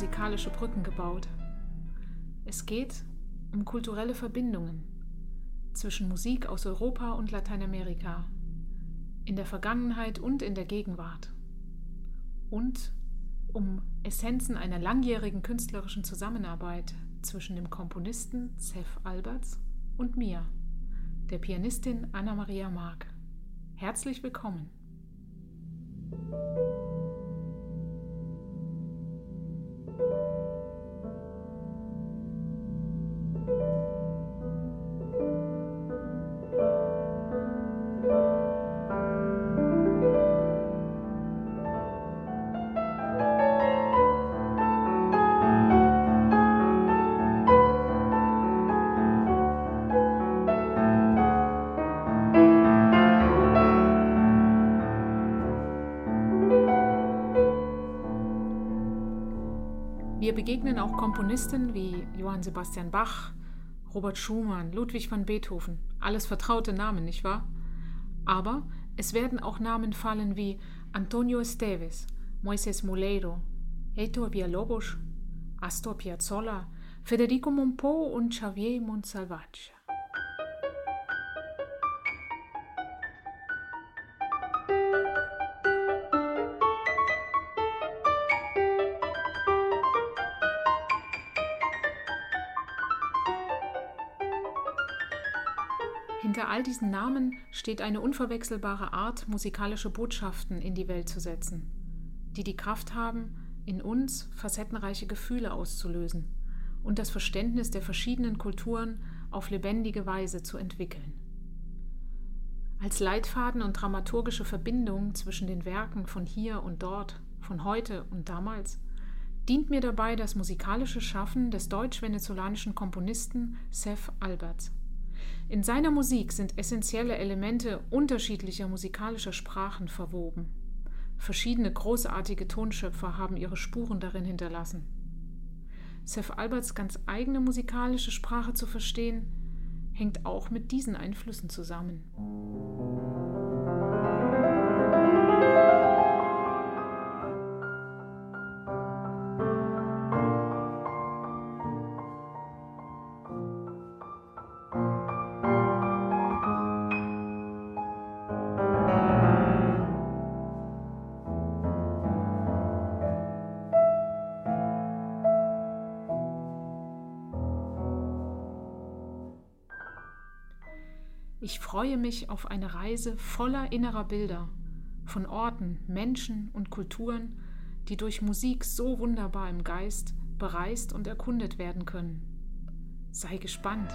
musikalische Brücken gebaut. Es geht um kulturelle Verbindungen zwischen Musik aus Europa und Lateinamerika, in der Vergangenheit und in der Gegenwart. Und um Essenzen einer langjährigen künstlerischen Zusammenarbeit zwischen dem Komponisten Seth Alberts und mir, der Pianistin Anna-Maria Mark. Herzlich willkommen. Wir begegnen auch Komponisten wie Johann Sebastian Bach, Robert Schumann, Ludwig van Beethoven. Alles vertraute Namen, nicht wahr? Aber es werden auch Namen fallen wie Antonio Esteves, Moises Moleiro, Heitor Villalobos, Astor Piazzolla, Federico Monpont und Xavier Montsalvatge. Hinter all diesen Namen steht eine unverwechselbare Art, musikalische Botschaften in die Welt zu setzen, die die Kraft haben, in uns facettenreiche Gefühle auszulösen und das Verständnis der verschiedenen Kulturen auf lebendige Weise zu entwickeln. Als Leitfaden und dramaturgische Verbindung zwischen den Werken von hier und dort, von heute und damals, dient mir dabei das musikalische Schaffen des deutsch-venezolanischen Komponisten Seth Alberts. In seiner Musik sind essentielle Elemente unterschiedlicher musikalischer Sprachen verwoben. Verschiedene großartige Tonschöpfer haben ihre Spuren darin hinterlassen. Seth Alberts ganz eigene musikalische Sprache zu verstehen, hängt auch mit diesen Einflüssen zusammen. Ich freue mich auf eine Reise voller innerer Bilder, von Orten, Menschen und Kulturen, die durch Musik so wunderbar im Geist bereist und erkundet werden können. Sei gespannt.